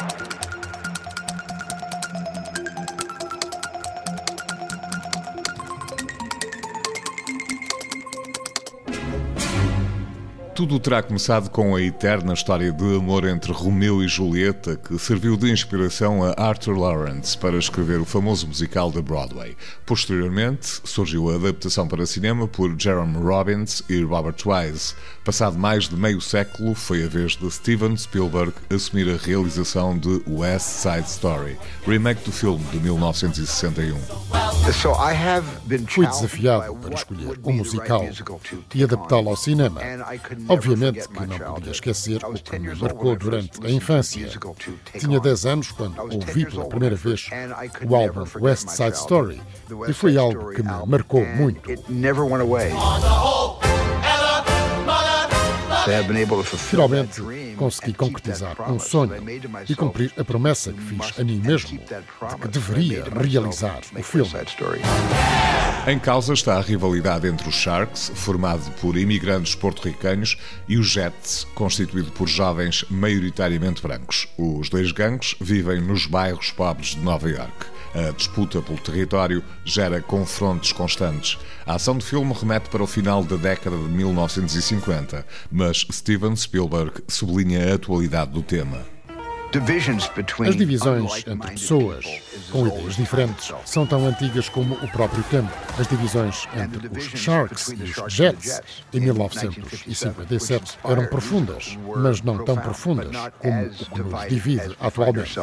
Thank you. Tudo terá começado com a eterna história de amor entre Romeu e Julieta, que serviu de inspiração a Arthur Lawrence para escrever o famoso musical da Broadway. Posteriormente, surgiu a adaptação para cinema por Jerome Robbins e Robert Wise. Passado mais de meio século, foi a vez de Steven Spielberg assumir a realização de West Side Story, remake do filme de 1961. Fui desafiado para escolher um musical e adaptá-lo ao cinema. Obviamente que não podia esquecer o que me marcou durante a infância. Tinha 10 anos quando ouvi pela primeira vez o álbum West Side Story e foi algo que me marcou muito. Finalmente consegui concretizar um sonho e cumprir a promessa que fiz a mim mesmo de que deveria realizar o filme. Em causa está a rivalidade entre os Sharks, formado por imigrantes porto-ricanos, e os Jets, constituído por jovens maioritariamente brancos. Os dois gangues vivem nos bairros pobres de Nova York. A disputa pelo território gera confrontos constantes. A ação do filme remete para o final da década de 1950, mas Steven Spielberg sublinha a atualidade do tema. As divisões entre pessoas com ideias diferentes são tão antigas como o próprio tempo. As divisões entre os Sharks e os Jets em 1957 eram profundas, mas não tão profundas como o que nos divide atualmente.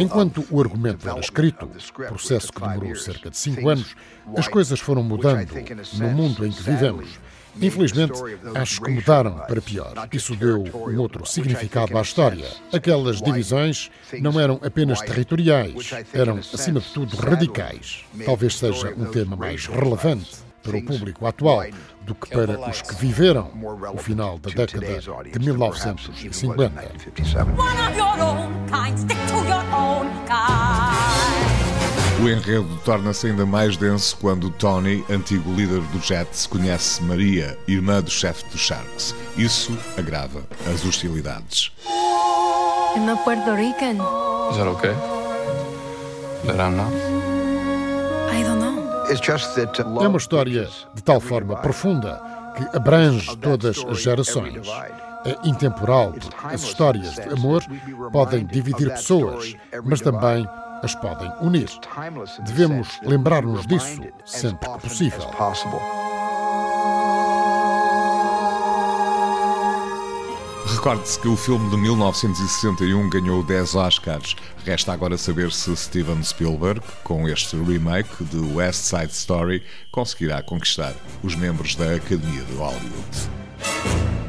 Enquanto o argumento era escrito, processo que demorou cerca de cinco anos, as coisas foram mudando no mundo em que vivemos. Infelizmente, acho que mudaram para pior. Isso deu um outro significado à história. Aquelas divisões não eram apenas territoriais, eram, acima de tudo, radicais. Talvez seja um tema mais relevante para o público atual do que para os que viveram o final da década de 1950. O enredo torna-se ainda mais denso quando Tony, antigo líder do Jets, conhece Maria, irmã do chefe dos Sharks. Isso agrava as hostilidades. I'm not Puerto Rican. Is that okay? That I'm not? I don't know. É uma história de tal forma profunda que abrange todas as gerações. É intemporal, porque as histórias de amor podem dividir pessoas, mas também as podem unir. Devemos lembrar-nos disso sempre que possível. Recorde-se que o filme de 1961 ganhou 10 Oscars. Resta agora saber se Steven Spielberg, com este remake de West Side Story, conseguirá conquistar os membros da Academia de Hollywood.